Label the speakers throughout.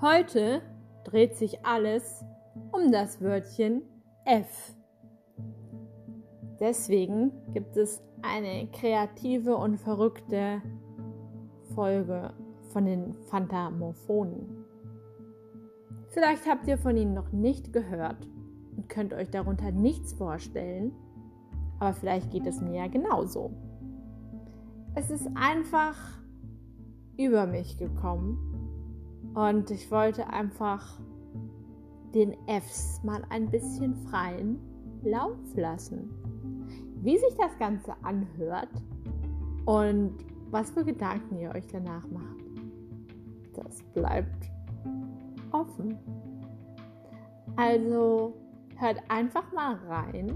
Speaker 1: Heute dreht sich alles um das Wörtchen F. Deswegen gibt es eine kreative und verrückte Folge von den Phantamophonen. Vielleicht habt ihr von ihnen noch nicht gehört und könnt euch darunter nichts vorstellen, aber vielleicht geht es mir ja genauso. Es ist einfach über mich gekommen und ich wollte einfach den Fs mal ein bisschen freien Lauf lassen. Wie sich das Ganze anhört und was für Gedanken ihr euch danach macht, das bleibt offen. Also hört einfach mal rein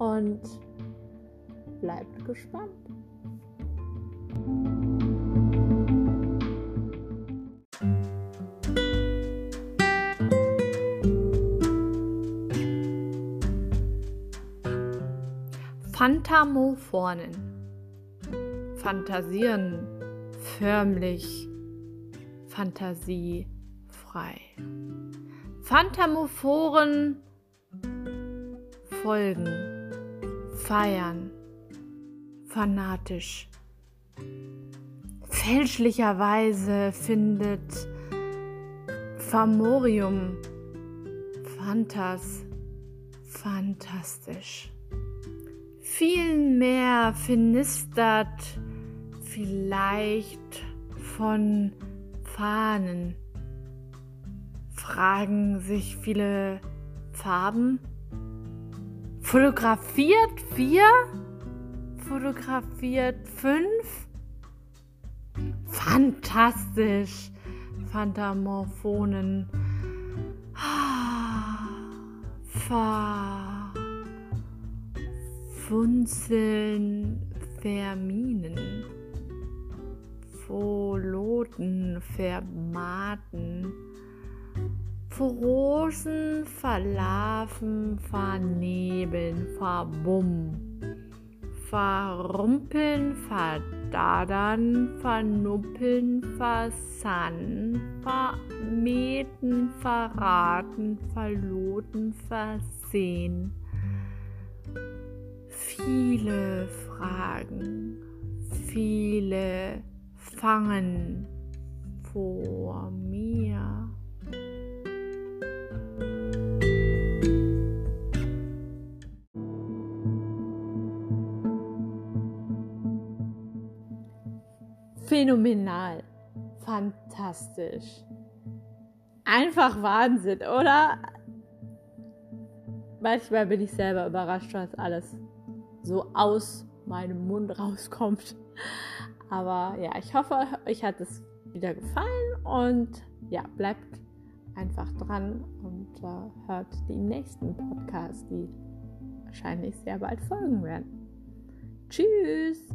Speaker 1: und bleibt gespannt. Phantamophonen. Fantasieren förmlich fantasiefrei. Phantamophoren folgen, feiern, fanatisch. Fälschlicherweise findet Famorium Phantas fantastisch vielmehr finistert vielleicht von Fahnen. Fragen sich viele Farben. Fotografiert vier? Fotografiert fünf? Fantastisch. Phantamorphonen. Ah, Funzeln, Verminen, Voloten, Vermaten, Rosen, Verlaufen, Vernebeln, Verbumm, Verrumpeln, Verdadern, Vernuppeln, Versannen, Vermeten, Verraten, Verloten, Versehen viele Fragen, viele fangen vor mir. Phänomenal, fantastisch. Einfach Wahnsinn, oder? Manchmal bin ich selber überrascht, was alles so aus meinem Mund rauskommt. Aber ja, ich hoffe, euch hat es wieder gefallen und ja, bleibt einfach dran und äh, hört den nächsten Podcast, die wahrscheinlich sehr bald folgen werden. Tschüss!